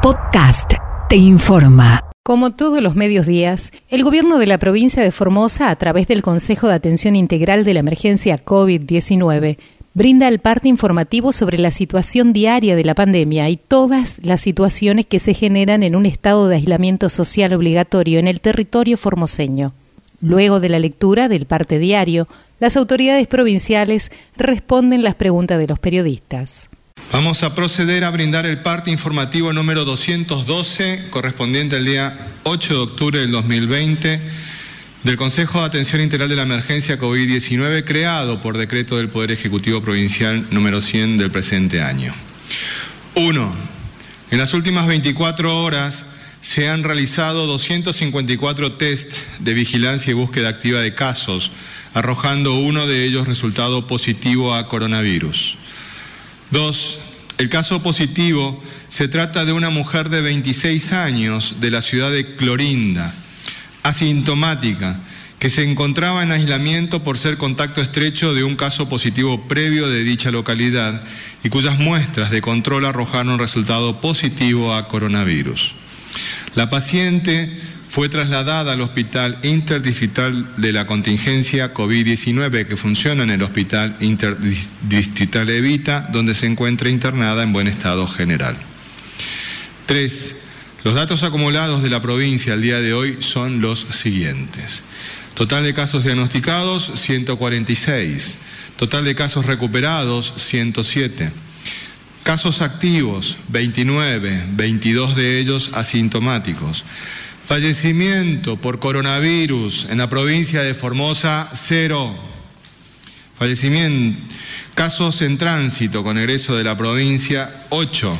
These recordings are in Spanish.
Podcast te informa. Como todos los medios días, el gobierno de la provincia de Formosa, a través del Consejo de Atención Integral de la Emergencia COVID-19, brinda el parte informativo sobre la situación diaria de la pandemia y todas las situaciones que se generan en un estado de aislamiento social obligatorio en el territorio formoseño. Luego de la lectura del parte diario, las autoridades provinciales responden las preguntas de los periodistas. Vamos a proceder a brindar el parte informativo número 212, correspondiente al día 8 de octubre del 2020, del Consejo de Atención Integral de la Emergencia COVID-19, creado por decreto del Poder Ejecutivo Provincial número 100 del presente año. 1. En las últimas 24 horas se han realizado 254 test de vigilancia y búsqueda activa de casos, arrojando uno de ellos resultado positivo a coronavirus. Dos, el caso positivo se trata de una mujer de 26 años de la ciudad de Clorinda, asintomática, que se encontraba en aislamiento por ser contacto estrecho de un caso positivo previo de dicha localidad y cuyas muestras de control arrojaron resultado positivo a coronavirus. La paciente fue trasladada al Hospital Interdistrital de la Contingencia COVID-19 que funciona en el Hospital Interdistrital Evita, donde se encuentra internada en buen estado general. Tres, los datos acumulados de la provincia al día de hoy son los siguientes. Total de casos diagnosticados, 146. Total de casos recuperados, 107. Casos activos, 29, 22 de ellos asintomáticos. Fallecimiento por coronavirus en la provincia de Formosa, cero. Fallecimiento. Casos en tránsito con egreso de la provincia, ocho.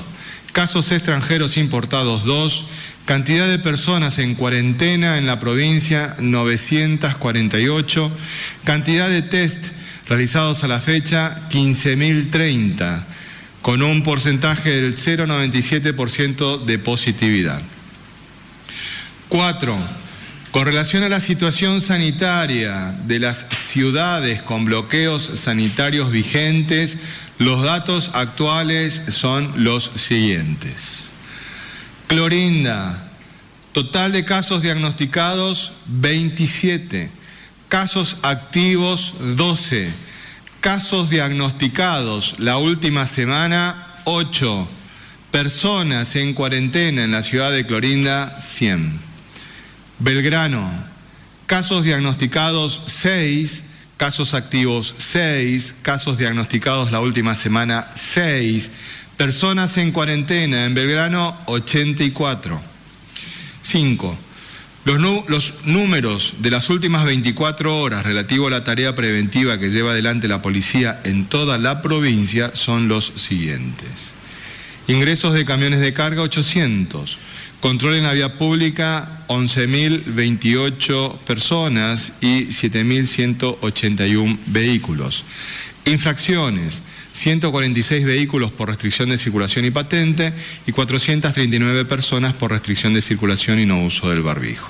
Casos extranjeros importados, dos. Cantidad de personas en cuarentena en la provincia, 948. Cantidad de test realizados a la fecha, 15.030, con un porcentaje del 0,97% de positividad. Cuatro, con relación a la situación sanitaria de las ciudades con bloqueos sanitarios vigentes, los datos actuales son los siguientes. Clorinda, total de casos diagnosticados 27, casos activos 12, casos diagnosticados la última semana 8, personas en cuarentena en la ciudad de Clorinda 100. Belgrano, casos diagnosticados 6, casos activos 6, casos diagnosticados la última semana 6, personas en cuarentena en Belgrano 84. 5. Los, los, números de las últimas 24 horas relativo a la tarea preventiva que lleva adelante la policía en toda la provincia son los siguientes. Ingresos de camiones de carga 800. Control en la vía pública 11.028 personas y 7.181 vehículos. Infracciones 146 vehículos por restricción de circulación y patente y 439 personas por restricción de circulación y no uso del barbijo.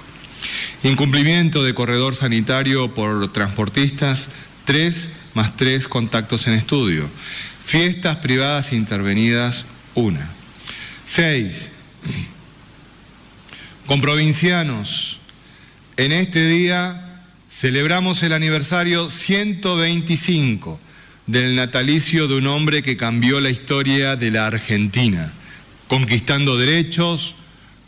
Incumplimiento de corredor sanitario por transportistas, 3 más 3 contactos en estudio. Fiestas privadas intervenidas, 1. 6 con provincianos. En este día celebramos el aniversario 125 del natalicio de un hombre que cambió la historia de la Argentina, conquistando derechos,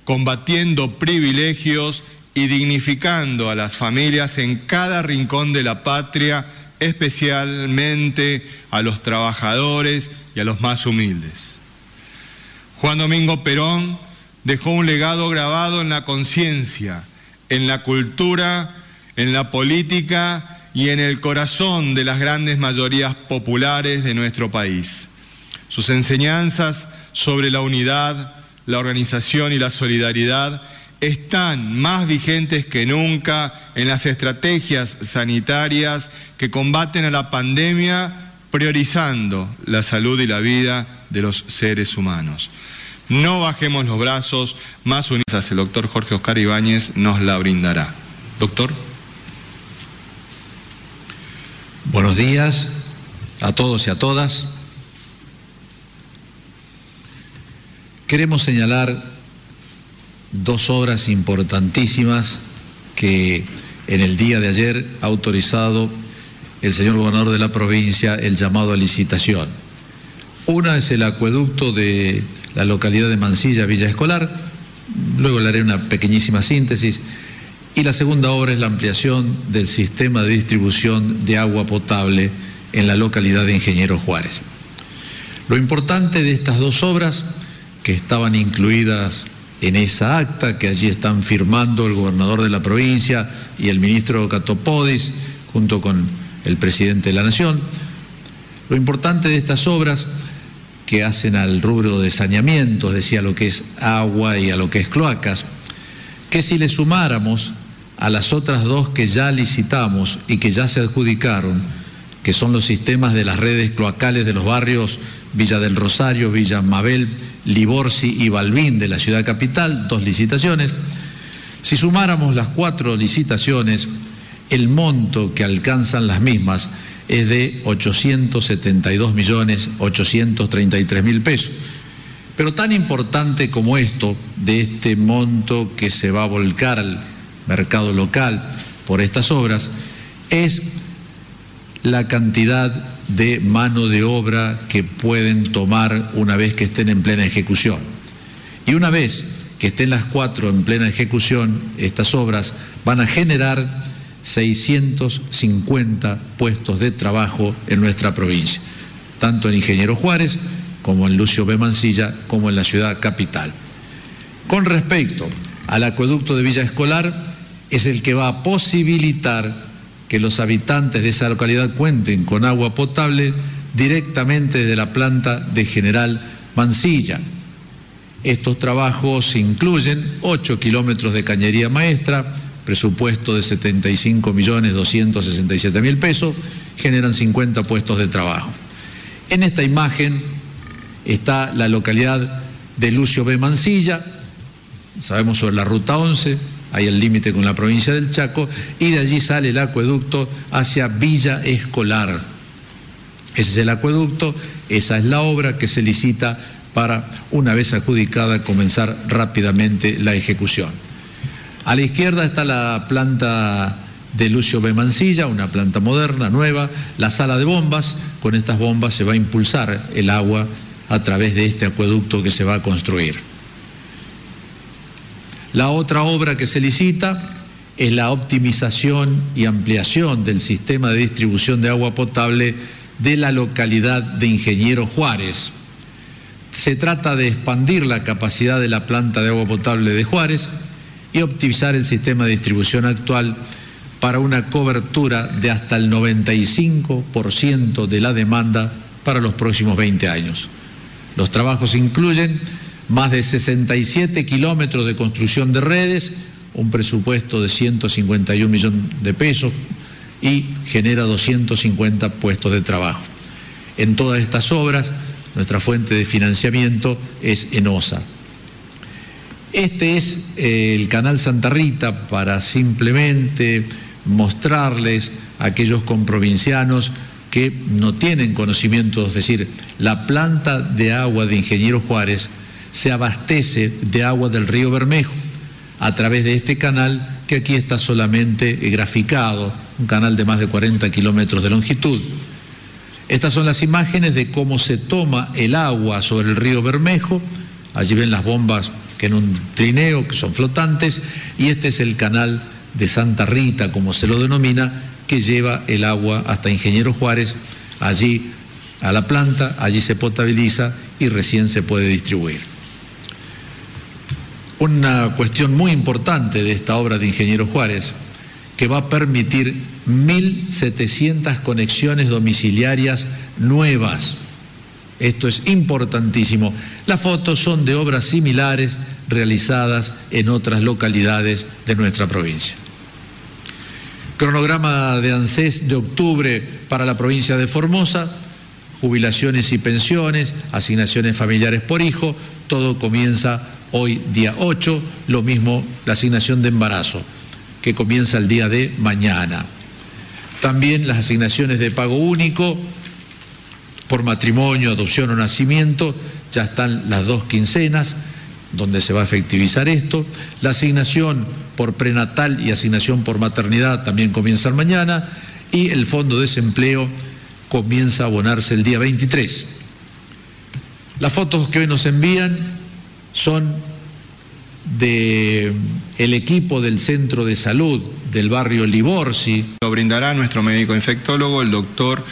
combatiendo privilegios y dignificando a las familias en cada rincón de la patria, especialmente a los trabajadores y a los más humildes. Juan Domingo Perón dejó un legado grabado en la conciencia, en la cultura, en la política y en el corazón de las grandes mayorías populares de nuestro país. Sus enseñanzas sobre la unidad, la organización y la solidaridad están más vigentes que nunca en las estrategias sanitarias que combaten a la pandemia priorizando la salud y la vida de los seres humanos. No bajemos los brazos, más unidas el doctor Jorge Oscar Ibáñez nos la brindará. Doctor. Buenos días a todos y a todas. queremos señalar dos obras importantísimas que en el día de ayer ha autorizado el señor gobernador de la provincia el llamado a licitación. Una es el acueducto de la localidad de Mansilla, Villa Escolar, luego le haré una pequeñísima síntesis, y la segunda obra es la ampliación del sistema de distribución de agua potable en la localidad de Ingeniero Juárez. Lo importante de estas dos obras, que estaban incluidas en esa acta, que allí están firmando el gobernador de la provincia y el ministro Catopodis, junto con el presidente de la Nación, lo importante de estas obras que hacen al rubro de saneamiento, es decir, a lo que es agua y a lo que es cloacas, que si le sumáramos a las otras dos que ya licitamos y que ya se adjudicaron, que son los sistemas de las redes cloacales de los barrios Villa del Rosario, Villa Mabel, Liborsi y Balbín de la ciudad capital, dos licitaciones. Si sumáramos las cuatro licitaciones, el monto que alcanzan las mismas es de 872 millones 833 mil pesos. Pero tan importante como esto, de este monto que se va a volcar al mercado local por estas obras, es la cantidad de mano de obra que pueden tomar una vez que estén en plena ejecución. Y una vez que estén las cuatro en plena ejecución, estas obras van a generar 650 puestos de trabajo en nuestra provincia, tanto en Ingeniero Juárez como en Lucio B. Mancilla, como en la ciudad capital. Con respecto al acueducto de Villa Escolar, es el que va a posibilitar que los habitantes de esa localidad cuenten con agua potable directamente desde la planta de General Mansilla. Estos trabajos incluyen 8 kilómetros de cañería maestra, presupuesto de 75 millones 267 mil pesos, generan 50 puestos de trabajo. En esta imagen está la localidad de Lucio B. Mansilla, sabemos sobre la ruta 11, hay el límite con la provincia del Chaco, y de allí sale el acueducto hacia Villa Escolar. Ese es el acueducto, esa es la obra que se licita para, una vez adjudicada, comenzar rápidamente la ejecución. A la izquierda está la planta de Lucio B. Una planta moderna, nueva, la sala de bombas, con estas bombas se va a impulsar el agua a través de este acueducto que se va a construir. La otra obra que se licita es la optimización y ampliación del sistema de distribución de agua potable de la localidad de Ingeniero Juárez. Se trata de expandir la capacidad de la planta de agua potable de Juárez y optimizar el sistema de distribución actual para una cobertura de hasta el 95% de la demanda para los próximos 20 años. Los trabajos incluyen más de 67 kilómetros de construcción de redes, un presupuesto de 151 millones de pesos y genera 250 puestos de trabajo. En todas estas obras, nuestra fuente de financiamiento es ENOSA. Este es eh, el canal Santa Rita para simplemente mostrarles a aquellos comprovincianos que no tienen conocimiento, es decir, la planta de agua de Ingeniero Juárez se abastece de agua del río Bermejo a través de este canal que aquí está solamente graficado, un canal de más de 40 kilómetros de longitud. Estas son las imágenes de cómo se toma el agua sobre el río Bermejo. Allí ven las bombas que en un trineo, que son flotantes, y este es el canal de Santa Rita, como se lo denomina, que lleva el agua hasta Ingeniero Juárez, allí a la planta, allí se potabiliza y recién se puede distribuir. Una cuestión muy importante de esta obra de Ingeniero Juárez, que va a permitir 1.700 conexiones domiciliarias nuevas. Esto es importantísimo. Las fotos son de obras similares realizadas en otras localidades de nuestra provincia. Cronograma de ANSES de octubre para la provincia de Formosa, jubilaciones y pensiones, asignaciones familiares por hijo, todo comienza hoy día 8, lo mismo la asignación de embarazo, que comienza el día de mañana. También las asignaciones de pago único por matrimonio, adopción o nacimiento, ya están las dos quincenas, donde se va a efectivizar esto. La asignación por prenatal y asignación por maternidad también comienzan mañana y el fondo de desempleo comienza a abonarse el día 23. Las fotos que hoy nos envían son de el equipo del centro de salud del barrio Liborsi. Lo brindará nuestro médico infectólogo, el doctor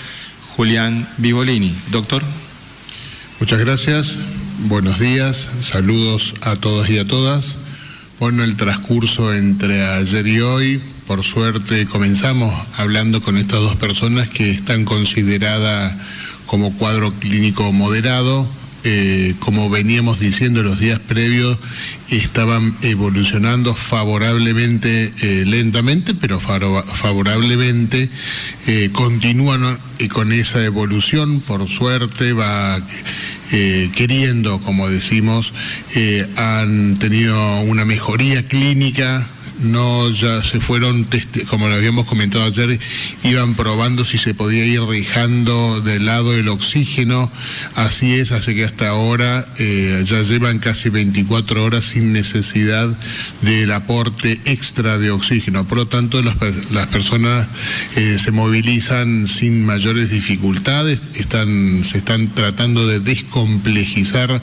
Julián Vivolini. Doctor. Muchas gracias. Buenos días. Saludos a todos y a todas. Bueno, el transcurso entre ayer y hoy, por suerte comenzamos hablando con estas dos personas que están consideradas como cuadro clínico moderado eh, como veníamos diciendo los días previos, estaban evolucionando favorablemente, eh, lentamente, pero favorablemente, eh, continúan con esa evolución, por suerte va queriendo, como decimos, han tenido una mejoría clínica no ya se fueron, como lo habíamos comentado ayer, iban probando si se podía ir dejando de lado el oxígeno. Así es, hace que hasta ahora eh, ya llevan casi 24 horas sin necesidad del aporte extra de oxígeno. Por lo tanto, las, personas eh, se movilizan sin mayores dificultades, están, se están tratando de descomplejizar.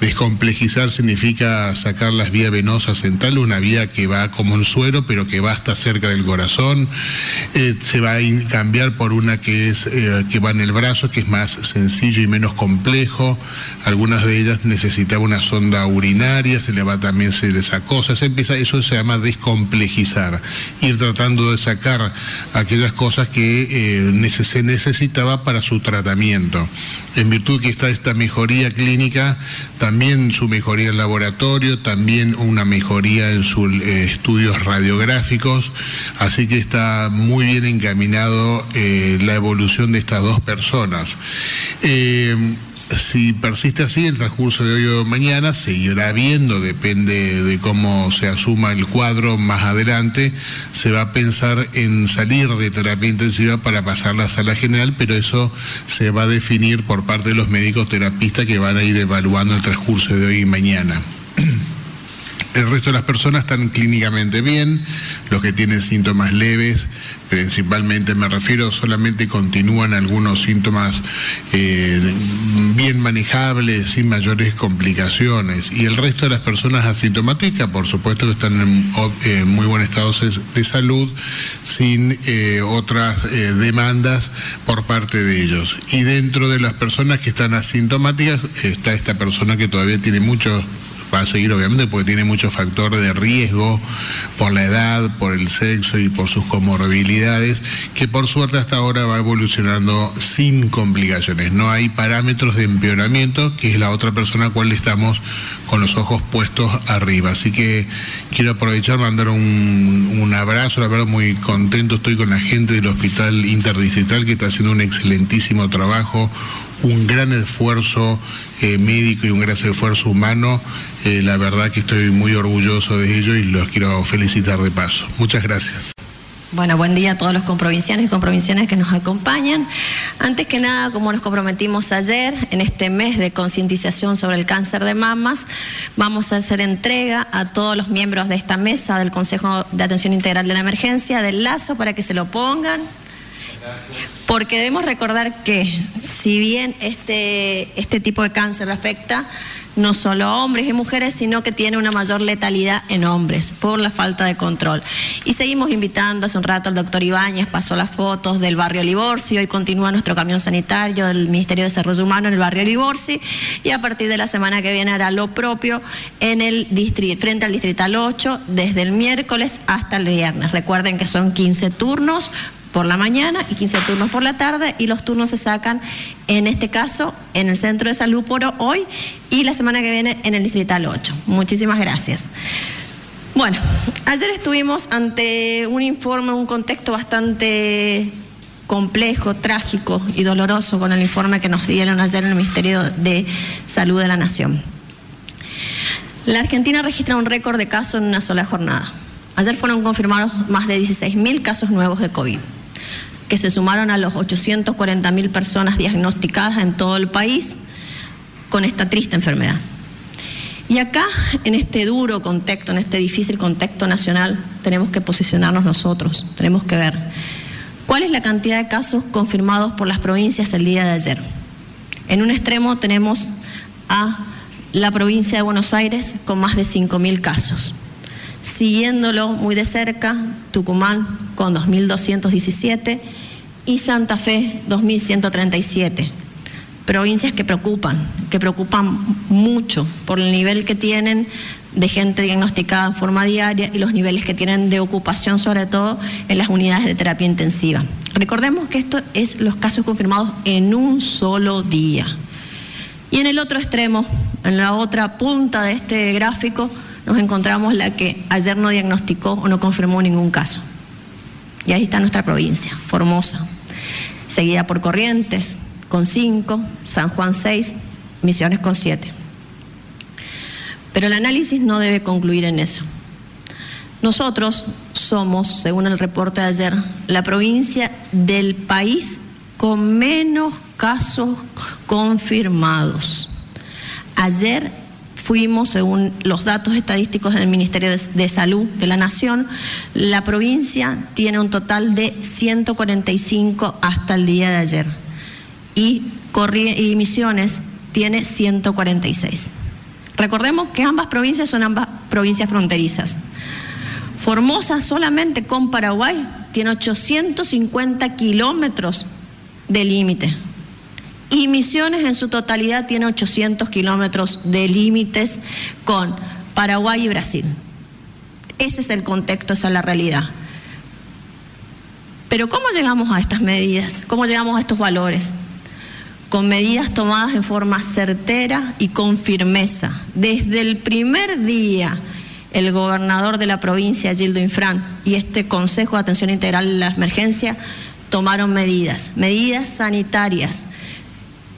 Descomplejizar significa sacar las vías venosas centrales, una vía que va como un suero, pero que va hasta cerca del corazón. Eh, se va a cambiar por una que, es, eh, que va en el brazo, que es más sencillo y menos complejo. Algunas de ellas necesitaban una sonda urinaria, se le va también se les acosa. Se empieza, eso se llama descomplejizar, ir tratando de sacar aquellas cosas que eh, se necesitaba para su tratamiento. En virtud que está esta mejoría clínica, también su mejoría en laboratorio, también una mejoría en su estudio estudios radiográficos, así que está muy bien encaminado eh, la evolución de estas dos personas. Eh, si persiste así, el transcurso de hoy o mañana seguirá viendo, depende de cómo se asuma el cuadro más adelante, se va a pensar en salir de terapia intensiva para pasar a la sala general, pero eso se va a definir por parte de los médicos terapistas que van a ir evaluando el transcurso de hoy y mañana. El resto de las personas están clínicamente bien, los que tienen síntomas leves, principalmente me refiero, solamente continúan algunos síntomas eh, bien manejables, sin mayores complicaciones. Y el resto de las personas asintomáticas, por supuesto que están en, muy buen estado de salud, sin eh, otras eh, demandas por parte de ellos. Y dentro de las personas que están asintomáticas está esta persona que todavía tiene muchos va a seguir obviamente porque tiene muchos factores de riesgo por la edad, por el sexo y por sus comorbilidades, que por suerte hasta ahora va evolucionando sin complicaciones. No hay parámetros de empeoramiento, que es la otra persona a cual estamos con los ojos puestos arriba. Así que quiero aprovechar, mandar un, un abrazo, la verdad muy contento estoy con la gente del Hospital Interdistrital que está haciendo un excelentísimo trabajo, un gran esfuerzo eh, médico y un gran esfuerzo humano. Eh, la verdad que estoy muy orgulloso de ello y los quiero felicitar de paso. Muchas gracias. Bueno, buen día a todos los comprovincianos y comprovincianas que nos acompañan. Antes que nada, como nos comprometimos ayer, en este mes de concientización sobre el cáncer de mamas, vamos a hacer entrega a todos los miembros de esta mesa del Consejo de Atención Integral de la Emergencia del lazo para que se lo pongan. Porque debemos recordar que si bien este, este tipo de cáncer afecta no solo a hombres y mujeres, sino que tiene una mayor letalidad en hombres por la falta de control. Y seguimos invitando, hace un rato el doctor Ibáñez pasó las fotos del barrio Liborsi, hoy continúa nuestro camión sanitario del Ministerio de Desarrollo Humano en el barrio Liborsi y a partir de la semana que viene hará lo propio en el frente al Distrital 8 desde el miércoles hasta el viernes. Recuerden que son 15 turnos, por la mañana y 15 turnos por la tarde y los turnos se sacan en este caso en el Centro de Salud por hoy y la semana que viene en el Distrital 8. Muchísimas gracias. Bueno, ayer estuvimos ante un informe, un contexto bastante complejo, trágico y doloroso con el informe que nos dieron ayer en el Ministerio de Salud de la Nación. La Argentina registra un récord de casos en una sola jornada. Ayer fueron confirmados más de 16.000 casos nuevos de COVID que se sumaron a los 840 mil personas diagnosticadas en todo el país con esta triste enfermedad. Y acá, en este duro contexto, en este difícil contexto nacional, tenemos que posicionarnos nosotros, tenemos que ver cuál es la cantidad de casos confirmados por las provincias el día de ayer. En un extremo tenemos a la provincia de Buenos Aires con más de 5.000 casos. Siguiéndolo muy de cerca, Tucumán con 2.217 y Santa Fe 2.137 provincias que preocupan, que preocupan mucho por el nivel que tienen de gente diagnosticada en forma diaria y los niveles que tienen de ocupación, sobre todo en las unidades de terapia intensiva. Recordemos que esto es los casos confirmados en un solo día. Y en el otro extremo, en la otra punta de este gráfico, nos encontramos la que ayer no diagnosticó o no confirmó ningún caso. Y ahí está nuestra provincia, Formosa, seguida por Corrientes, con 5, San Juan 6, Misiones con 7. Pero el análisis no debe concluir en eso. Nosotros somos, según el reporte de ayer, la provincia del país con menos casos confirmados. Ayer fuimos, según los datos estadísticos del Ministerio de, Salud de la Nación, la provincia tiene un total de 145 hasta el día de ayer y, y Misiones tiene 146. Recordemos que ambas provincias son ambas provincias fronterizas. Formosa solamente con Paraguay tiene 850 kilómetros de límite. Y Misiones en su totalidad tiene 800 kilómetros de límites con Paraguay y Brasil. Ese es el contexto, esa es la realidad. Pero ¿cómo llegamos a estas medidas? ¿Cómo llegamos a estos valores? con medidas tomadas en forma certera y con firmeza. Desde el primer día, el gobernador de la provincia, Gildo Infran, y este Consejo de Atención Integral de la Emergencia tomaron medidas, medidas sanitarias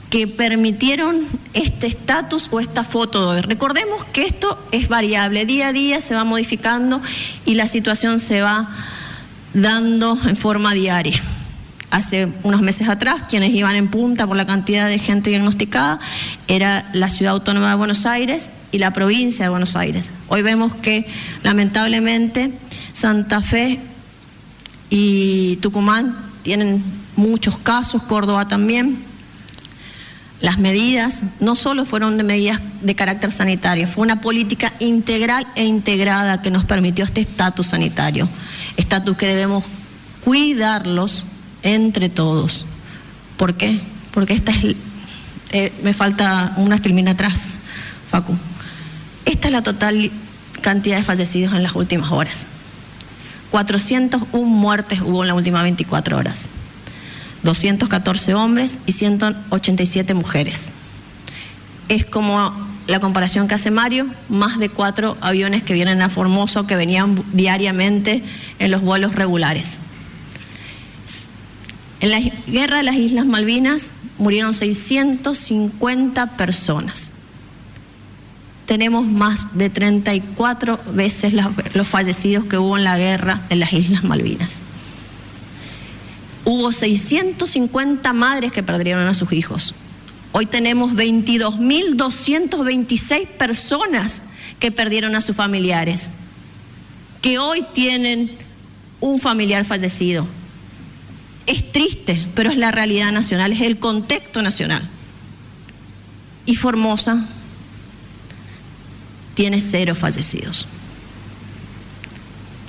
que permitieron este estatus o esta foto de hoy. Recordemos que esto es variable, día a día se va modificando y la situación se va dando en forma diaria hace unos meses atrás, quienes iban en punta por la cantidad de gente diagnosticada era la ciudad autónoma de Buenos Aires y la provincia de Buenos Aires. Hoy vemos que lamentablemente Santa Fe y Tucumán tienen muchos casos, Córdoba también. Las medidas no solo fueron de medidas de carácter sanitario, fue una política integral e integrada que nos permitió este estatus sanitario, estatus que debemos cuidarlos entre todos. ¿Por qué? Porque esta es, eh, me falta una filmina atrás, Facu. Esta es la total cantidad de fallecidos en las últimas horas. 401 muertes hubo en las últimas 24 horas. 214 hombres y 187 mujeres. Es como la comparación que hace Mario, más de cuatro aviones que vienen a Formoso que venían diariamente en los vuelos regulares. En la guerra de las Islas Malvinas murieron 650 personas. Tenemos más de 34 veces los fallecidos que hubo en la guerra en las Islas Malvinas. Hubo 650 madres que perdieron a sus hijos. Hoy tenemos 22.226 personas que perdieron a sus familiares, que hoy tienen un familiar fallecido es triste, pero es la realidad nacional, es el contexto nacional. Y Formosa tiene cero fallecidos.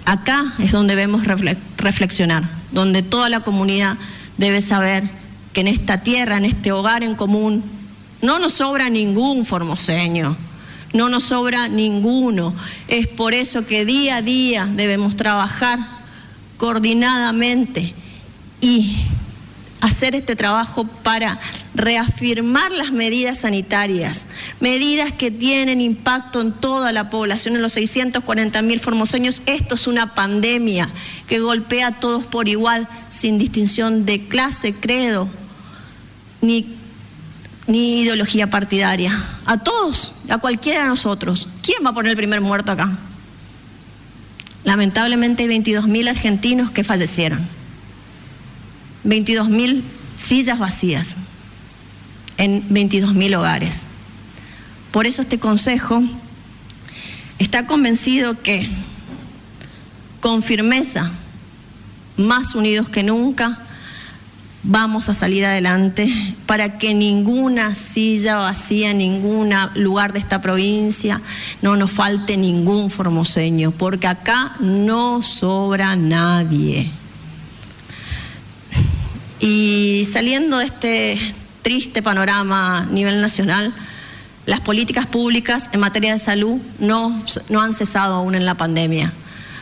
Acá es donde debemos reflexionar, donde toda la comunidad debe saber que en esta tierra, en este hogar en común, no nos sobra ningún formoseño, no nos sobra ninguno. Es por eso que día a día debemos trabajar coordinadamente y hacer este trabajo para reafirmar las medidas sanitarias, medidas que tienen impacto en toda la población, en los 640 mil formoseños. Esto es una pandemia que golpea a todos por igual, sin distinción de clase, credo, ni, ni ideología partidaria. A todos, a cualquiera de nosotros. ¿Quién va a poner el primer muerto acá? Lamentablemente hay 22 mil argentinos que fallecieron 22 mil sillas vacías en 22 mil hogares. Por eso este consejo está convencido que con firmeza, más unidos que nunca, vamos a salir adelante para que ninguna silla vacía, ningún lugar de esta provincia, no nos falte ningún formoseño, porque acá no sobra nadie. Y saliendo de este triste panorama a nivel nacional, las políticas públicas en materia de salud no, no han cesado aún en la pandemia.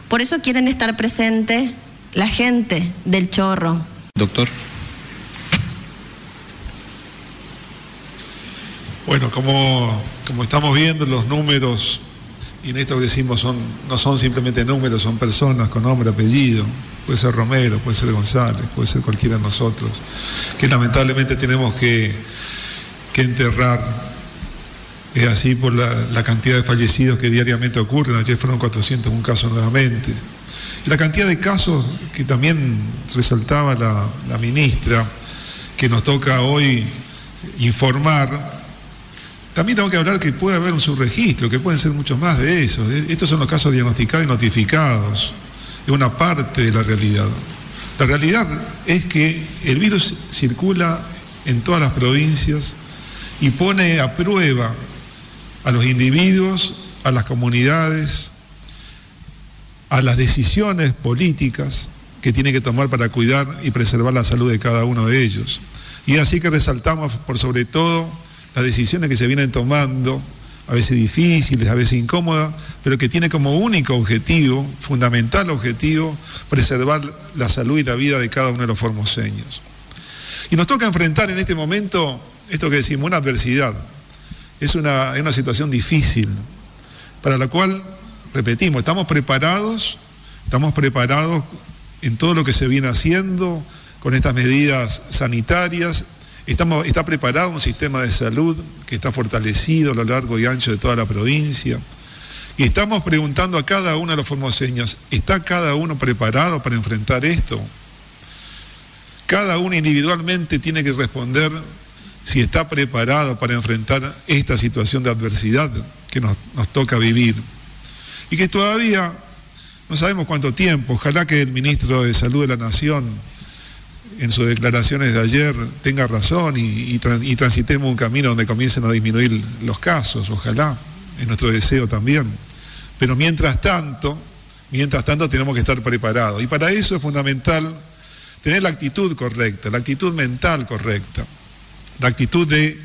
Por eso quieren estar presente la gente del chorro. Doctor. Bueno, como, como estamos viendo, los números, y en esto que decimos son, no son simplemente números, son personas con nombre, apellido. Puede ser Romero, puede ser González, puede ser cualquiera de nosotros, que lamentablemente tenemos que, enterrar. Es así por la, cantidad de fallecidos que diariamente ocurren. Ayer fueron 401 casos nuevamente. La cantidad de casos que también resaltaba la ministra, que nos toca hoy informar, también tengo que hablar que puede haber un subregistro, que pueden ser muchos más de esos. ¿eh? Estos son los casos diagnosticados y notificados. Es una parte de la realidad. La realidad es que el virus circula en todas las provincias y pone a prueba a los individuos, a las comunidades, a las decisiones políticas que tiene que tomar para cuidar y preservar la salud de cada uno de ellos. Y así que resaltamos por sobre todo las decisiones que se vienen tomando, a veces difíciles, a veces incómodas, pero que tiene como único objetivo, fundamental objetivo, preservar la salud y la vida de cada uno de los formoseños. Y nos toca enfrentar en este momento esto que decimos, una adversidad. Es una, es una situación difícil, para la cual, repetimos, estamos preparados, estamos preparados en todo lo que se viene haciendo, con estas medidas sanitarias está preparado un sistema de salud que está fortalecido a lo largo y ancho de toda la provincia. Y estamos preguntando a cada uno de los formoseños, ¿está cada uno preparado para enfrentar esto? Cada uno individualmente tiene que responder si está preparado para enfrentar esta situación de adversidad que nos, nos toca vivir. Y que todavía no sabemos cuánto tiempo, ojalá que el ministro de Salud de la Nación en sus declaraciones de ayer tenga razón y, transitemos un camino donde comiencen a disminuir los casos, ojalá, es nuestro deseo también. Pero mientras tanto, mientras tanto tenemos que estar preparados. Y para eso es fundamental tener la actitud correcta, la actitud mental correcta, la actitud de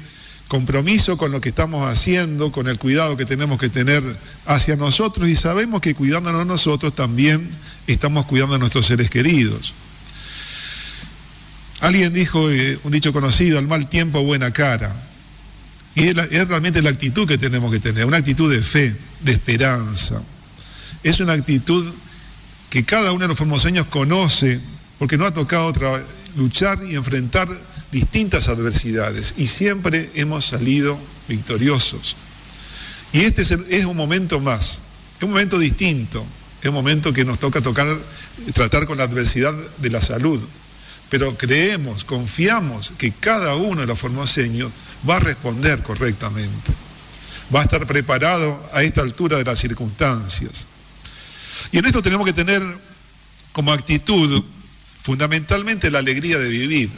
compromiso con lo que estamos haciendo, con el cuidado que tenemos que tener hacia nosotros y sabemos que cuidándonos nosotros también estamos cuidando a nuestros seres queridos. Alguien dijo, eh, un dicho conocido, al mal tiempo buena cara. Y es, realmente la actitud que tenemos que tener, una actitud de fe, de esperanza. Es una actitud que cada uno de los formoseños conoce, porque no ha tocado luchar y enfrentar distintas adversidades. Y siempre hemos salido victoriosos. Y este es, es un momento más, es un momento distinto, es un momento que nos toca tocar, tratar con la adversidad de la salud, pero creemos, confiamos que cada uno de los formoseños va a responder correctamente, va a estar preparado a esta altura de las circunstancias. Y en esto tenemos que tener como actitud fundamentalmente la alegría de vivir.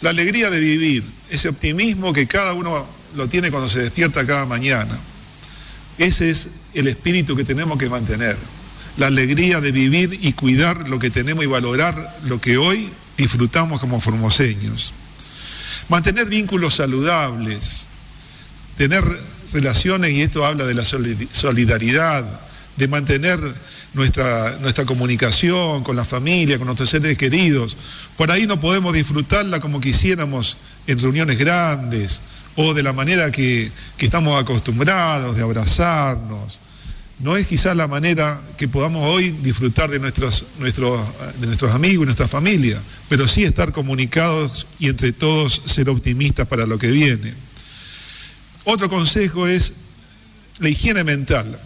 La alegría de vivir, ese optimismo que cada uno lo tiene cuando se despierta cada mañana. Ese es el espíritu que tenemos que mantener la alegría de vivir y cuidar lo que tenemos y valorar lo que hoy disfrutamos como formoseños. Mantener vínculos saludables, tener relaciones, y esto habla de la solidaridad, de mantener nuestra, nuestra comunicación con la familia, con nuestros seres queridos. Por ahí no podemos disfrutarla como quisiéramos en reuniones grandes o de la manera que, que estamos acostumbrados, de abrazarnos, no es quizás la manera que podamos hoy disfrutar de nuestros, de nuestros amigos y nuestra familia, pero sí estar comunicados y entre todos ser optimistas para lo que viene. Otro consejo es la higiene mental.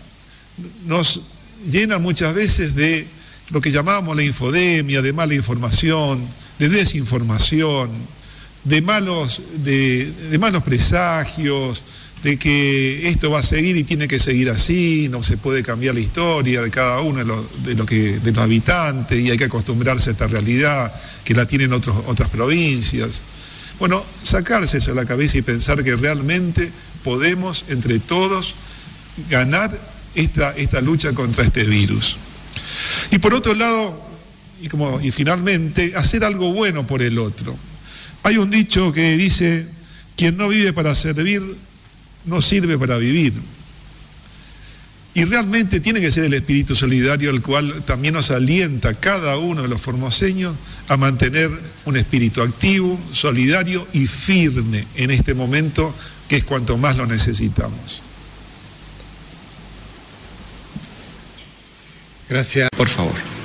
Nos llena muchas veces de lo que llamamos la infodemia, de mala información, de desinformación, de malos, de malos presagios, de que esto va a seguir y tiene que seguir así, no se puede cambiar la historia de cada uno de los, de los habitantes y hay que acostumbrarse a esta realidad que la tienen otras provincias. Bueno, sacarse eso de la cabeza y pensar que realmente podemos entre todos ganar esta, esta lucha contra este virus. Y por otro lado, y, como, y finalmente, hacer algo bueno por el otro. Hay un dicho que dice, quien no vive para servir, no sirve para vivir. Y realmente tiene que ser el espíritu solidario el cual también nos alienta cada uno de los formoseños a mantener un espíritu activo, solidario y firme en este momento que es cuanto más lo necesitamos. Gracias. Por favor.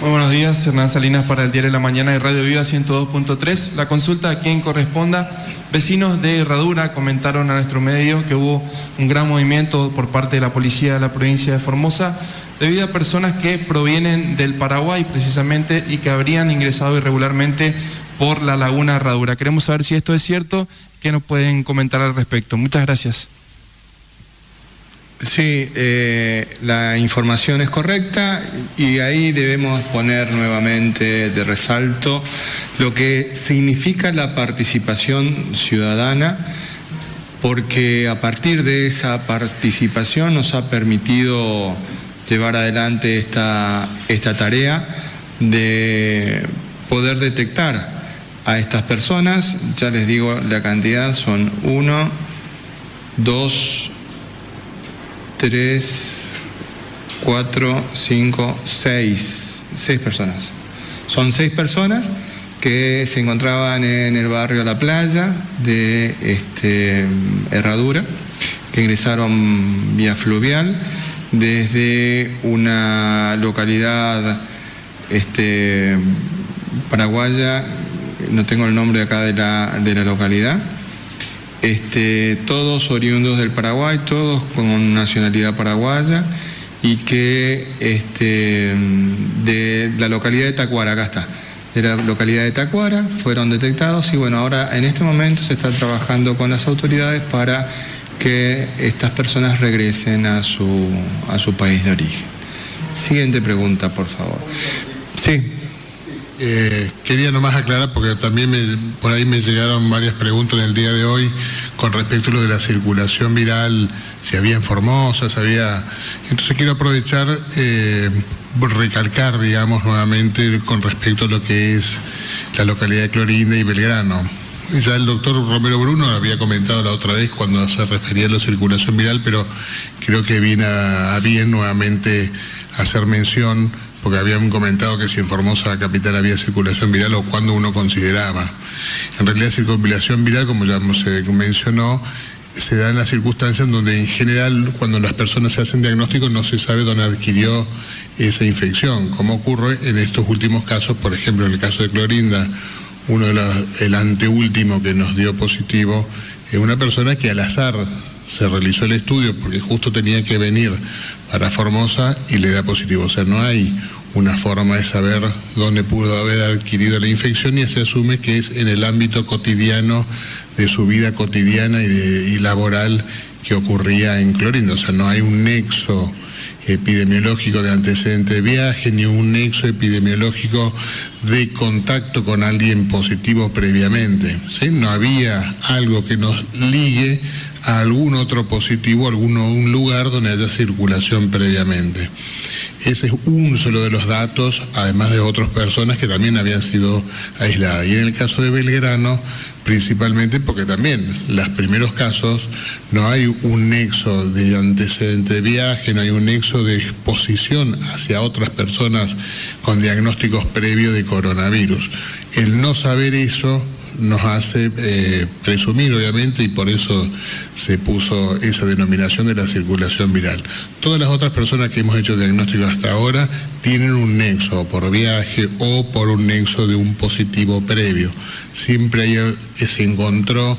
Muy buenos días, Hernán Salinas para el Diario de la Mañana de Radio Viva 102.3. La consulta a quien corresponda. Vecinos de Herradura comentaron a nuestro medio que hubo un gran movimiento por parte de la policía de la provincia de Formosa debido a personas que provienen del Paraguay precisamente y que habrían ingresado irregularmente por la laguna Herradura. Queremos saber si esto es cierto, qué nos pueden comentar al respecto. Muchas gracias. Sí, eh, la información es correcta y ahí debemos poner nuevamente de resalto lo que significa la participación ciudadana, porque a partir de esa participación nos ha permitido llevar adelante esta, esta tarea de poder detectar a estas personas. Ya les digo, la cantidad son uno, dos, tres, cuatro, cinco, seis, seis personas. Son seis personas que se encontraban en el barrio La Playa de este, Herradura, que ingresaron vía fluvial desde una localidad este, paraguaya, no tengo el nombre acá de la, de la localidad, este, todos oriundos del Paraguay, todos con nacionalidad paraguaya y que este, de la localidad de Tacuara, acá está, de la localidad de Tacuara, fueron detectados y bueno, ahora en este momento se está trabajando con las autoridades para que estas personas regresen a su, a su país de origen. Siguiente pregunta, por favor. Sí. Eh, quería nomás aclarar, porque también por ahí me llegaron varias preguntas en el día de hoy con respecto a lo de la circulación viral, si había en Formosa, si había... Entonces quiero aprovechar, eh, recalcar, digamos, nuevamente con respecto a lo que es la localidad de Clorinda y Belgrano. Ya el doctor Romero Bruno había comentado la otra vez cuando se refería a la circulación viral, pero creo que viene a bien nuevamente hacer mención porque habían comentado que si en Formosa capital había circulación viral o cuando uno consideraba. En realidad circulación viral, como ya se mencionó, se da en las circunstancias donde en general cuando las personas se hacen diagnóstico no se sabe dónde adquirió esa infección, como ocurre en estos últimos casos, por ejemplo en el caso de Clorinda, uno de los, el anteúltimo que nos dio positivo, es una persona que al azar se realizó el estudio porque justo tenía que venir para Formosa y le da positivo. O sea, no hay una forma de saber dónde pudo haber adquirido la infección y se asume que es en el ámbito cotidiano de su vida cotidiana y, laboral que ocurría en Clorinda. O sea, no hay un nexo epidemiológico de antecedente de viaje, ni un nexo epidemiológico de contacto con alguien positivo previamente. ¿sí? No había algo que nos ligue a algún otro positivo, algún un lugar donde haya circulación previamente. Ese es un solo de los datos, además de otras personas que también habían sido aisladas. Y en el caso de Belgrano, principalmente porque también los primeros casos no hay un nexo de antecedente de viaje, no hay un nexo de exposición hacia otras personas con diagnósticos previos de coronavirus. El no saber eso nos hace eh, presumir, obviamente, y por eso se puso esa denominación de la circulación viral. Todas las otras personas que hemos hecho diagnóstico hasta ahora tienen un nexo por viaje o por un nexo de un positivo previo. Siempre eh, se encontró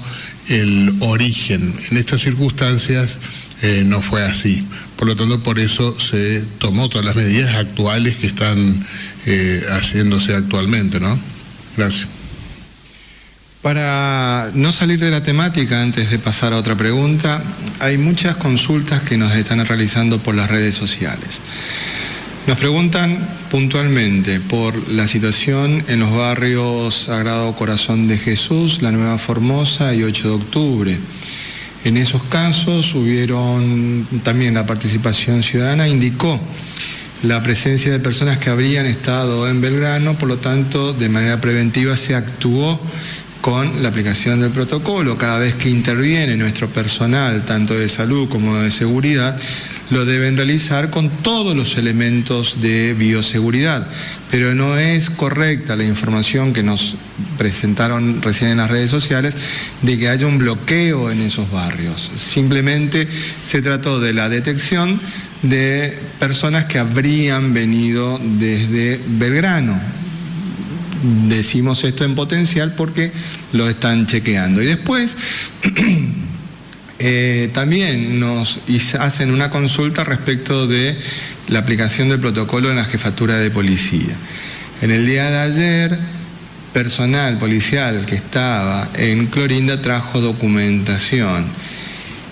el origen. En estas circunstancias eh, no fue así. Por lo tanto, por eso se tomó todas las medidas actuales que están haciéndose actualmente, ¿no? Gracias. Para no salir de la temática antes de pasar a otra pregunta, hay muchas consultas que nos están realizando por las redes sociales. Nos preguntan puntualmente por la situación en los barrios Sagrado Corazón de Jesús, La Nueva Formosa y 8 de octubre. En esos casos hubieron también la participación ciudadana, indicó la presencia de personas que habrían estado en Belgrano, por lo tanto, de manera preventiva se actuó con la aplicación del protocolo. Cada vez que interviene nuestro personal, tanto de salud como de seguridad, lo deben realizar con todos los elementos de bioseguridad. Pero no es correcta la información que nos presentaron recién en las redes sociales de que haya un bloqueo en esos barrios. Simplemente se trató de la detección de personas que habrían venido desde Belgrano decimos esto en potencial porque lo están chequeando. Y después eh, también nos hacen una consulta respecto de la aplicación del protocolo en la jefatura de policía. En el día de ayer, personal policial que estaba en Clorinda trajo documentación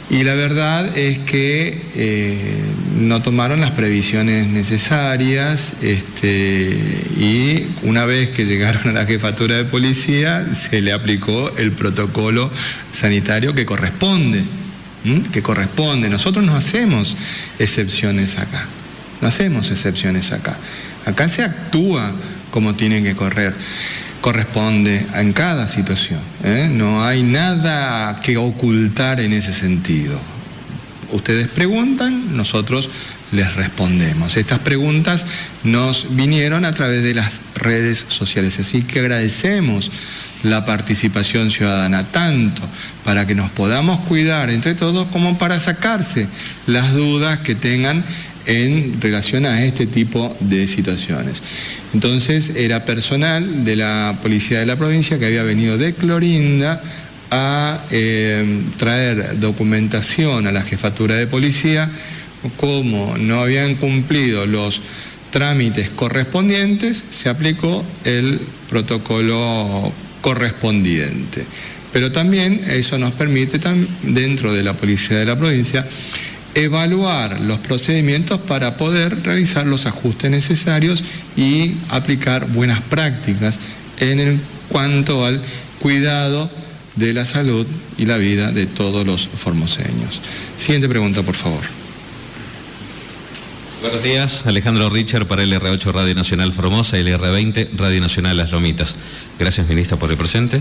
y la verdad es que eh, no tomaron las previsiones necesarias este, y una vez que llegaron a la jefatura de policía se le aplicó el protocolo sanitario que corresponde, que corresponde. Nosotros no hacemos excepciones acá, no hacemos excepciones acá. Acá se actúa como tiene que correr corresponde en cada situación. ¿eh? No hay nada que ocultar en ese sentido. Ustedes preguntan, nosotros les respondemos. Estas preguntas nos vinieron a través de las redes sociales, así que agradecemos la participación ciudadana, tanto para que nos podamos cuidar entre todos como para sacarse las dudas que tengan en relación a este tipo de situaciones. Entonces era personal de la policía de la provincia que había venido de Clorinda a eh, traer documentación a la jefatura de policía, como no habían cumplido los trámites correspondientes, se aplicó el protocolo correspondiente. Pero también eso nos permite, dentro de la policía de la provincia, evaluar los procedimientos para poder realizar los ajustes necesarios y aplicar buenas prácticas en cuanto al cuidado de la salud y la vida de todos los formoseños. Siguiente pregunta, por favor. Buenos días, Alejandro Richard para el R8 Radio Nacional Formosa y el R20 Radio Nacional Las Lomitas. Gracias, ministra, por el presente.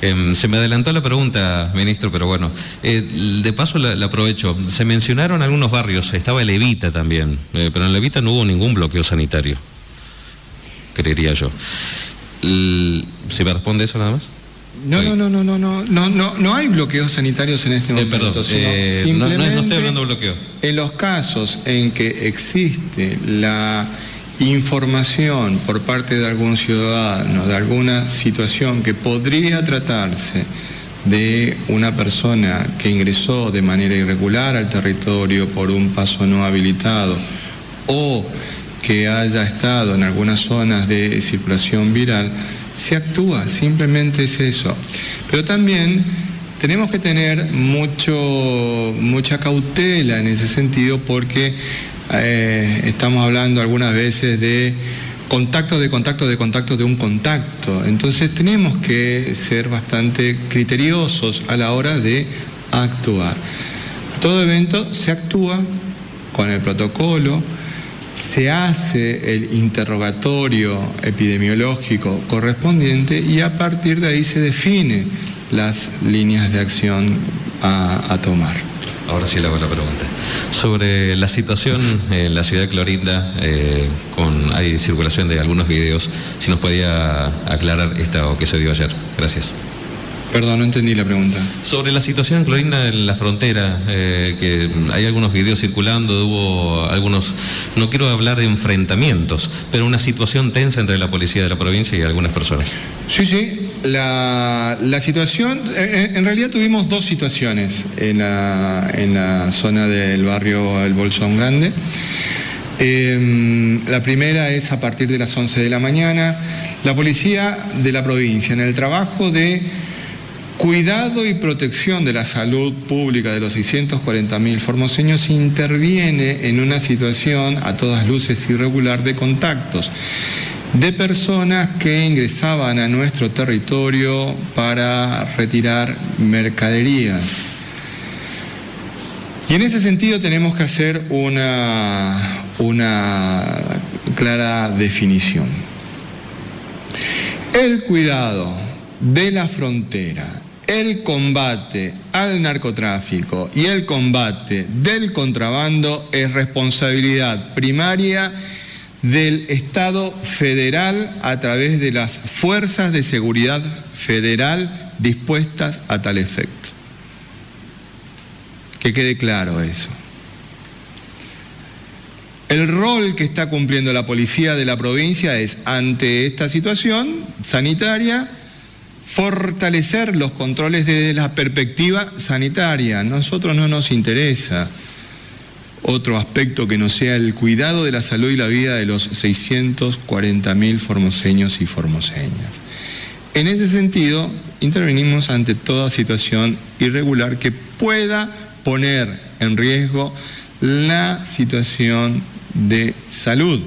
Em, se me adelantó la pregunta, ministro, pero bueno, eh, de paso la, aprovecho. Se mencionaron algunos barrios, estaba Levita también, eh, pero en Levita no hubo ningún bloqueo sanitario, creería yo. ¿Se me responde eso nada más? No, no, no, no, no, no, no, no, no hay bloqueos sanitarios en este eh, momento. perdón, eh, no, estoy hablando de bloqueo. En los casos en que existe la información por parte de algún ciudadano de alguna situación que podría tratarse de una persona que ingresó de manera irregular al territorio por un paso no habilitado o que haya estado en algunas zonas de circulación viral, se actúa, simplemente es eso. Pero también tenemos que tener mucho, mucha cautela en ese sentido porque eh, estamos hablando algunas veces de contacto de contacto de contacto de un contacto. Entonces tenemos que ser bastante criteriosos a la hora de actuar. A todo evento se actúa con el protocolo, se hace el interrogatorio epidemiológico correspondiente y a partir de ahí se define las líneas de acción a, tomar. Ahora sí le hago la pregunta. Sobre la situación en la ciudad de Clorinda, eh, con, hay circulación de algunos videos, si nos podía aclarar esto que se dio ayer. Gracias. Perdón, no entendí la pregunta. Sobre la situación en Clorinda en la frontera, eh, que hay algunos videos circulando, hubo algunos, no quiero hablar de enfrentamientos, pero una situación tensa entre la policía de la provincia y algunas personas. Sí, sí, la, situación, eh, eh, en, realidad tuvimos dos situaciones en la, en la zona del barrio El Bolsón Grande. Em, la primera es a partir de las 11 de la mañana. La policía de la provincia, en el trabajo de Cuidado y protección de la salud pública de los 640.000 formoseños interviene en una situación a todas luces irregular de contactos de personas que ingresaban a nuestro territorio para retirar mercaderías. Y en ese sentido tenemos que hacer una, una clara definición. El cuidado de la frontera, el combate al narcotráfico y el combate del contrabando es responsabilidad primaria del Estado federal a través de las fuerzas de seguridad federal dispuestas a tal efecto. Que quede claro eso. El rol que está cumpliendo la policía de la provincia es, ante esta situación sanitaria, fortalecer los controles desde la perspectiva sanitaria. Nosotros no nos interesa otro aspecto que no sea el cuidado de la salud y la vida de los 640.000 formoseños y formoseñas. En ese sentido, intervenimos ante toda situación irregular que pueda poner en riesgo la situación de salud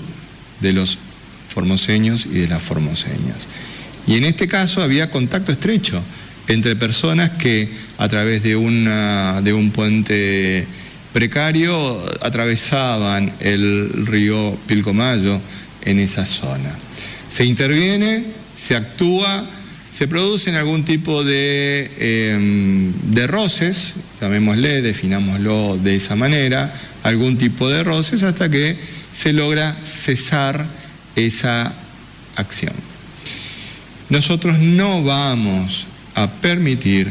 de los formoseños y de las formoseñas. Y en este caso había contacto estrecho entre personas que a través de, de un puente precario atravesaban el río Pilcomayo en esa zona. Se interviene, se actúa, se producen algún tipo de, em, de roces, llamémosle, definámoslo de esa manera, algún tipo de roces hasta que se logra cesar esa acción. Nosotros no vamos a permitir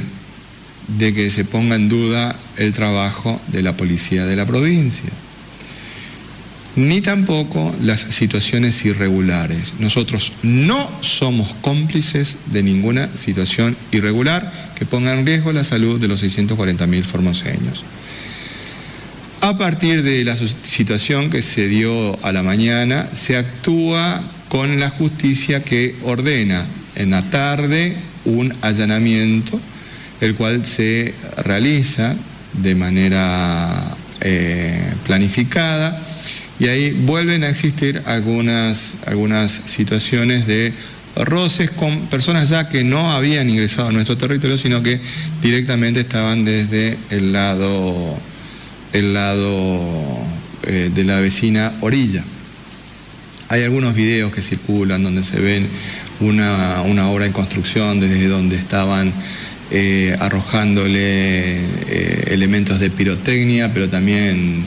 de que se ponga en duda el trabajo de la policía de la provincia, ni tampoco las situaciones irregulares. Nosotros no somos cómplices de ninguna situación irregular que ponga en riesgo la salud de los 640.000 formoseños. A partir de la situación que se dio a la mañana, se actúa con la justicia que ordena en la tarde un allanamiento el cual se realiza de manera eh, planificada y ahí vuelven a existir algunas, algunas situaciones de roces con personas ya que no habían ingresado a nuestro territorio, sino que directamente estaban desde el lado, el lado eh, de la vecina orilla. Hay algunos videos que circulan donde se ven una, una obra en construcción desde donde estaban eh, arrojándole eh, elementos de pirotecnia, pero también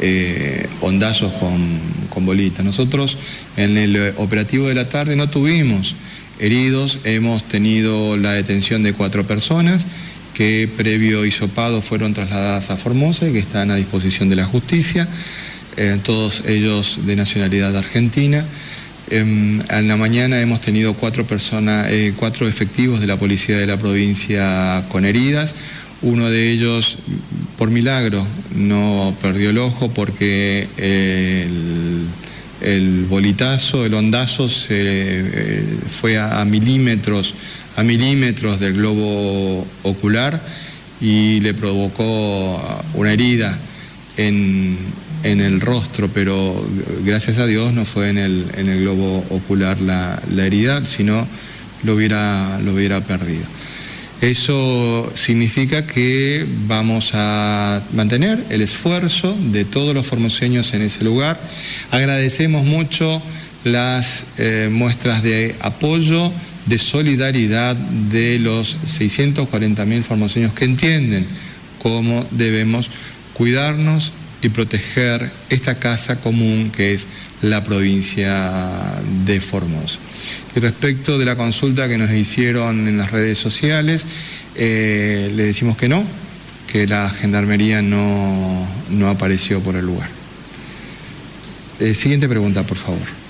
eh, hondazos con, con bolitas. Nosotros en el operativo de la tarde no tuvimos heridos, hemos tenido la detención de cuatro personas que previo hisopado fueron trasladadas a Formosa y que están a disposición de la justicia, todos ellos de nacionalidad argentina. Em, en la mañana hemos tenido cuatro personas, eh, cuatro efectivos de la policía de la provincia con heridas. Uno de ellos, por milagro, no perdió el ojo porque el, bolitazo, el ondazo eh, fue a, milímetros, a milímetros del globo ocular y le provocó una herida en, en el rostro, pero gracias a Dios no fue en el, en el globo ocular la, herida, sino lo hubiera, lo hubiera perdido. Eso significa que vamos a mantener el esfuerzo de todos los formoseños en ese lugar. Agradecemos mucho las eh, muestras de apoyo, de solidaridad de los 640.000 formoseños que entienden cómo debemos cuidarnos y proteger esta casa común que es la provincia de Formosa. Y respecto de la consulta que nos hicieron en las redes sociales, eh, le decimos que no, que la gendarmería no, apareció por el lugar. Eh, siguiente pregunta, por favor.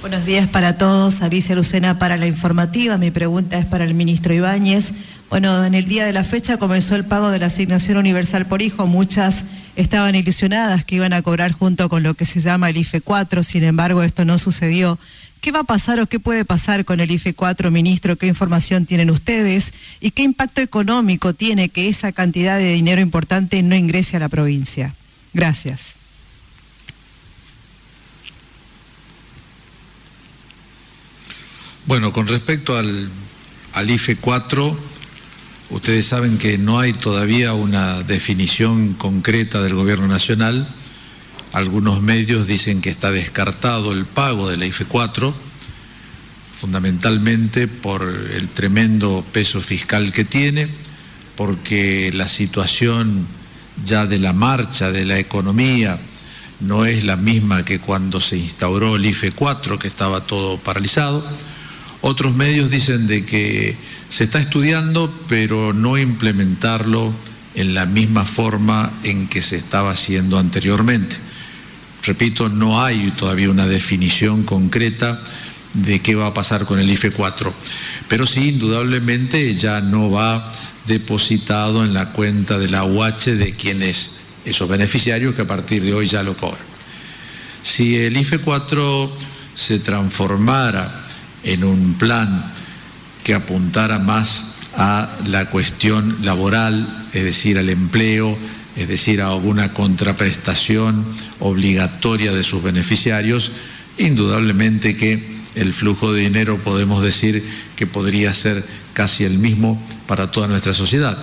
Buenos días para todos. Alicia Lucena para la informativa. Mi pregunta es para el ministro Ibáñez. Bueno, en el día de la fecha comenzó el pago de la asignación universal por hijo. Muchas estaban ilusionadas que iban a cobrar junto con lo que se llama el IFE 4, sin embargo esto no sucedió. ¿Qué va a pasar o qué puede pasar con el IFE 4, ministro? ¿Qué información tienen ustedes? ¿Y qué impacto económico tiene que esa cantidad de dinero importante no ingrese a la provincia? Gracias. Bueno, con respecto al, al IFE 4, ustedes saben que no hay todavía una definición concreta del Gobierno Nacional algunos medios dicen que está descartado el pago de la IFE 4, fundamentalmente por el tremendo peso fiscal que tiene, porque la situación ya de la marcha de la economía no es la misma que cuando se instauró el IFE 4, que estaba todo paralizado. Otros medios dicen de que se está estudiando, pero no implementarlo en la misma forma en que se estaba haciendo anteriormente. Repito, no hay todavía una definición concreta de qué va a pasar con el IFE 4, pero sí, indudablemente ya no va depositado en la cuenta de la UH de quienes, esos beneficiarios que a partir de hoy ya lo cobran. Si el IFE 4 se transformara en un plan que apuntara más a la cuestión laboral, es decir, al empleo, es decir, a alguna contraprestación obligatoria de sus beneficiarios, indudablemente que el flujo de dinero podemos decir que podría ser casi el mismo para toda nuestra sociedad.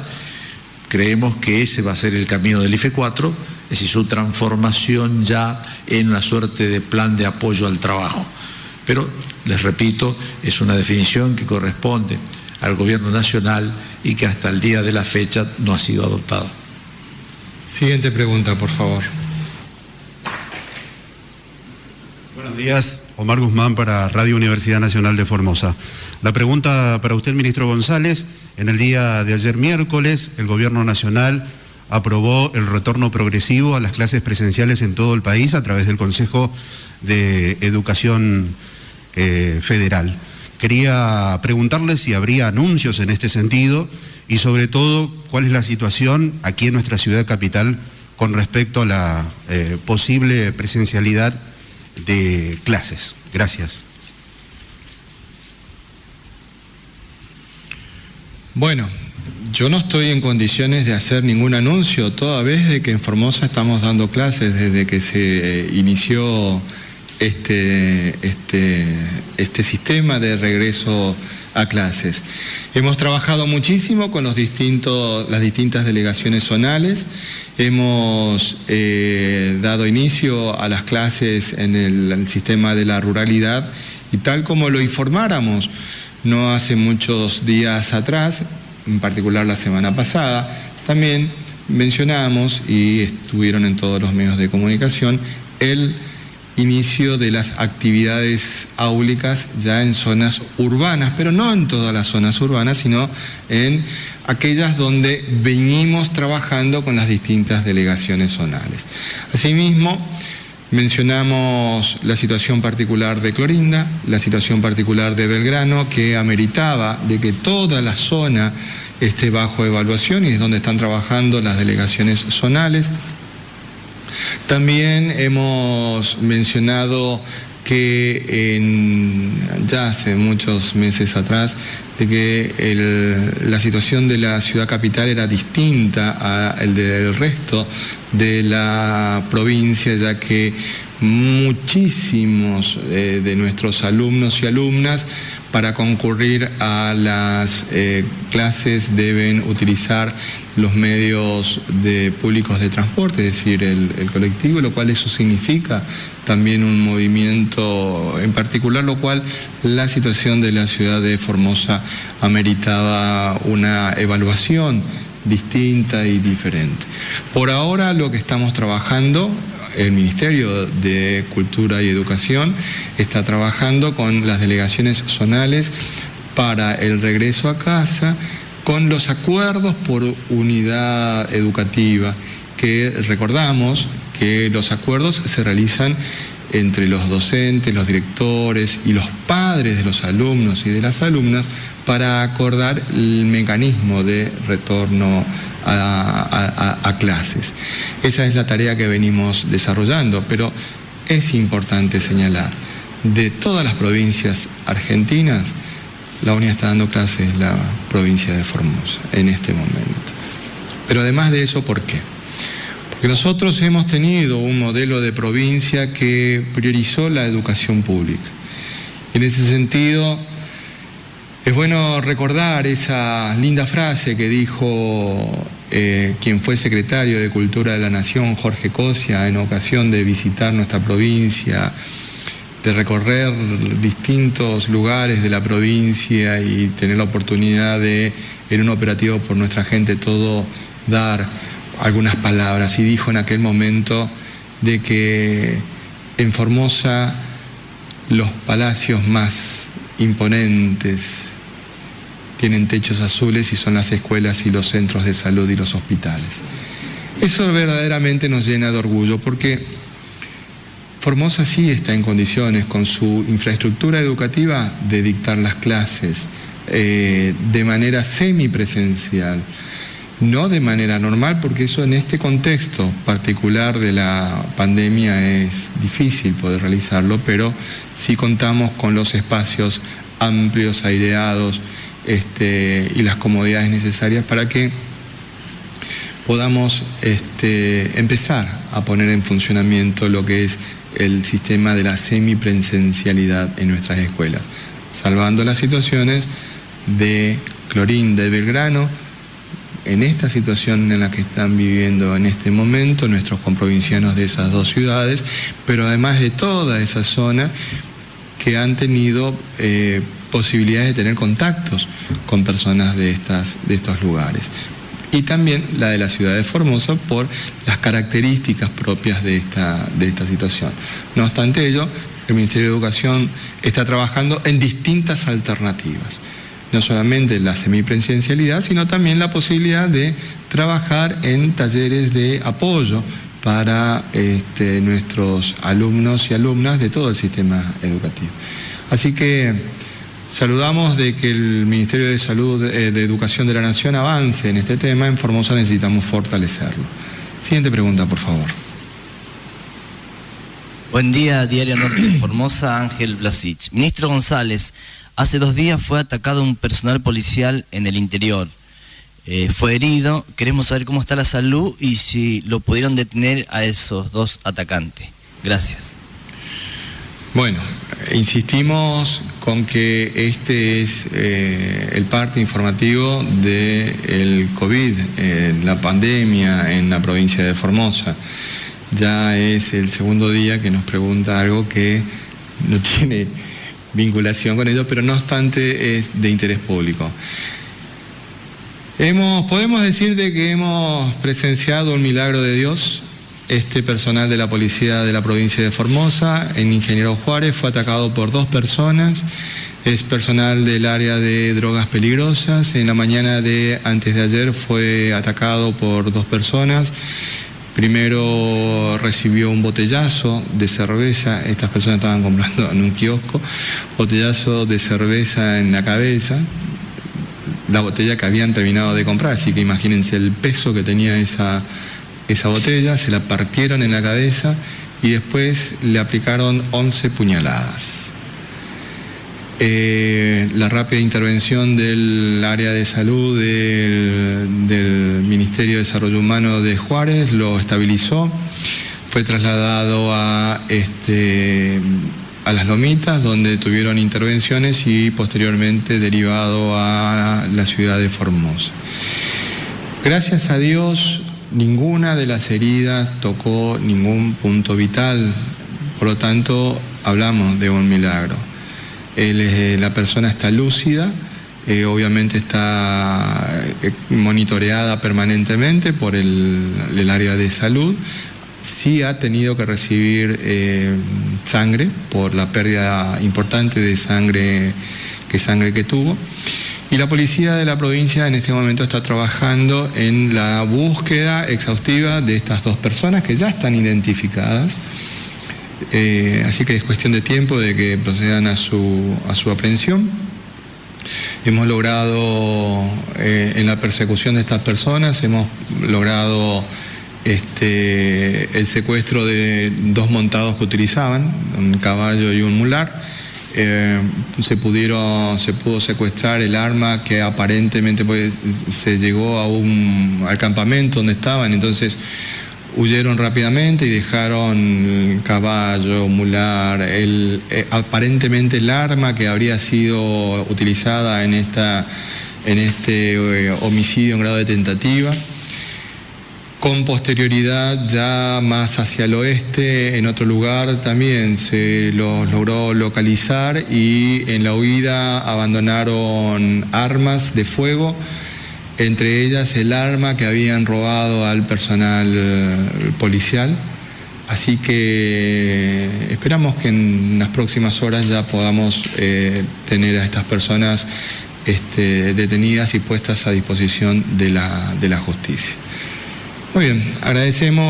Creemos que ese va a ser el camino del IFE 4, es decir, su transformación ya en una suerte de plan de apoyo al trabajo. Pero, les repito, es una definición que corresponde al Gobierno Nacional y que hasta el día de la fecha no ha sido adoptado. Siguiente pregunta, por favor. Buenos días, Omar Guzmán para Radio Universidad Nacional de Formosa. La pregunta para usted, ministro González. En el día de ayer miércoles, el Gobierno Nacional aprobó el retorno progresivo a las clases presenciales en todo el país a través del Consejo de Educación eh, Federal. Quería preguntarle si habría anuncios en este sentido y sobre todo cuál es la situación aquí en nuestra ciudad capital con respecto a la eh, posible presencialidad de clases. Gracias. Bueno, yo no estoy en condiciones de hacer ningún anuncio, toda vez de que en Formosa estamos dando clases desde que se eh, inició este, este, este sistema de regreso a clases. Hemos trabajado muchísimo con los distintos, las distintas delegaciones zonales, hemos eh, dado inicio a las clases en el, sistema de la ruralidad y tal como lo informáramos no hace muchos días atrás, en particular la semana pasada, también mencionamos y estuvieron en todos los medios de comunicación el inicio de las actividades áulicas ya en zonas urbanas, pero no en todas las zonas urbanas, sino en aquellas donde venimos trabajando con las distintas delegaciones zonales. Asimismo, mencionamos la situación particular de Clorinda, la situación particular de Belgrano, que ameritaba de que toda la zona esté bajo evaluación y es donde están trabajando las delegaciones zonales. También hemos mencionado que ya hace muchos meses atrás, de que la situación de la ciudad capital era distinta al del resto de la provincia, ya que muchísimos eh, de nuestros alumnos y alumnas para concurrir a las eh, clases deben utilizar los medios de, públicos de transporte, es decir, el, colectivo, lo cual eso significa también un movimiento en particular, lo cual la situación de la ciudad de Formosa ameritaba una evaluación distinta y diferente. Por ahora lo que estamos trabajando el Ministerio de Cultura y Educación está trabajando con las delegaciones zonales para el regreso a casa con los acuerdos por unidad educativa, que recordamos que los acuerdos se realizan entre los docentes, los directores y los padres de los alumnos y de las alumnas para acordar el mecanismo de retorno a, clases. Esa es la tarea que venimos desarrollando, pero es importante señalar de todas las provincias argentinas, la única está dando clases es la provincia de Formosa en este momento. Pero además de eso, ¿por qué? Porque nosotros hemos tenido un modelo de provincia que priorizó la educación pública. En ese sentido, es bueno recordar esa linda frase que dijo eh, quien fue secretario de Cultura de la Nación, Jorge Cosia, en ocasión de visitar nuestra provincia de recorrer distintos lugares de la provincia y tener la oportunidad de, en un operativo por nuestra gente, todo dar algunas palabras. Y dijo en aquel momento de que en Formosa los palacios más imponentes tienen techos azules y son las escuelas y los centros de salud y los hospitales. Eso verdaderamente nos llena de orgullo porque Formosa sí está en condiciones con su infraestructura educativa de dictar las clases eh, de manera semipresencial, no de manera normal, porque eso en este contexto particular de la pandemia es difícil poder realizarlo, pero sí contamos con los espacios amplios, aireados este, y las comodidades necesarias para que podamos este, empezar a poner en funcionamiento lo que es el sistema de la semipresencialidad en nuestras escuelas, salvando las situaciones de Clorín, de Belgrano, en esta situación en la que están viviendo en este momento nuestros comprovincianos de esas dos ciudades, pero además de toda esa zona que han tenido eh, posibilidades de tener contactos con personas de, estas, de estos lugares y también la de la ciudad de Formosa por las características propias de esta, de esta situación. No obstante ello, el Ministerio de Educación está trabajando en distintas alternativas. No solamente la semipresencialidad, sino también la posibilidad de trabajar en talleres de apoyo para este, nuestros alumnos y alumnas de todo el sistema educativo. Así que Saludamos de que el Ministerio de Salud, eh, de Educación de la Nación avance en este tema. En Formosa necesitamos fortalecerlo. Siguiente pregunta, por favor. Buen día, Diario Norte de Formosa, Ángel Blasich. Ministro González, hace dos días fue atacado un personal policial en el interior. Eh, fue herido. Queremos saber cómo está la salud y si lo pudieron detener a esos dos atacantes. Gracias. Bueno, insistimos con que este es eh, el parte informativo del COVID, eh, la pandemia en la provincia de Formosa. Ya es el segundo día que nos pregunta algo que no tiene vinculación con ello, pero no obstante es de interés público. Hemos, podemos decir de que hemos presenciado un milagro de Dios este personal de la policía de la provincia de Formosa, en Ingeniero Juárez, fue atacado por dos personas. Es personal del área de drogas peligrosas. En la mañana de antes de ayer fue atacado por dos personas. Primero recibió un botellazo de cerveza, estas personas estaban comprando en un kiosco, botellazo de cerveza en la cabeza, la botella que habían terminado de comprar, así que imagínense el peso que tenía esa esa botella, se la partieron en la cabeza y después le aplicaron 11 puñaladas. Eh, la rápida intervención del área de salud del, Ministerio de Desarrollo Humano de Juárez lo estabilizó, fue trasladado a, este, a las Lomitas, donde tuvieron intervenciones y posteriormente derivado a la ciudad de Formosa. Gracias a Dios, Ninguna de las heridas tocó ningún punto vital, por lo tanto hablamos de un milagro. Eh, la persona está lúcida, eh, obviamente está eh, monitoreada permanentemente por el, área de salud, sí ha tenido que recibir sangre por la pérdida importante de sangre que, sangre que tuvo. Y la policía de la provincia en este momento está trabajando en la búsqueda exhaustiva de estas dos personas que ya están identificadas. Eh, así que es cuestión de tiempo de que procedan a su, a su aprehensión. Hemos logrado, eh, en la persecución de estas personas, hemos logrado este, el secuestro de dos montados que utilizaban, un caballo y un mular. Eh, se, pudieron, se pudo secuestrar el arma que aparentemente pues, se llegó a un, al campamento donde estaban, entonces huyeron rápidamente y dejaron caballo, mular, el, eh, aparentemente el arma que habría sido utilizada en, esta, en este eh, homicidio en grado de tentativa. Con posterioridad, ya más hacia el oeste, en otro lugar también se los logró localizar y en la huida abandonaron armas de fuego, entre ellas el arma que habían robado al personal eh, policial. Así que esperamos que en las próximas horas ya podamos eh, tener a estas personas este, detenidas y puestas a disposición de la, de la justicia. Muy bien, agradecemos.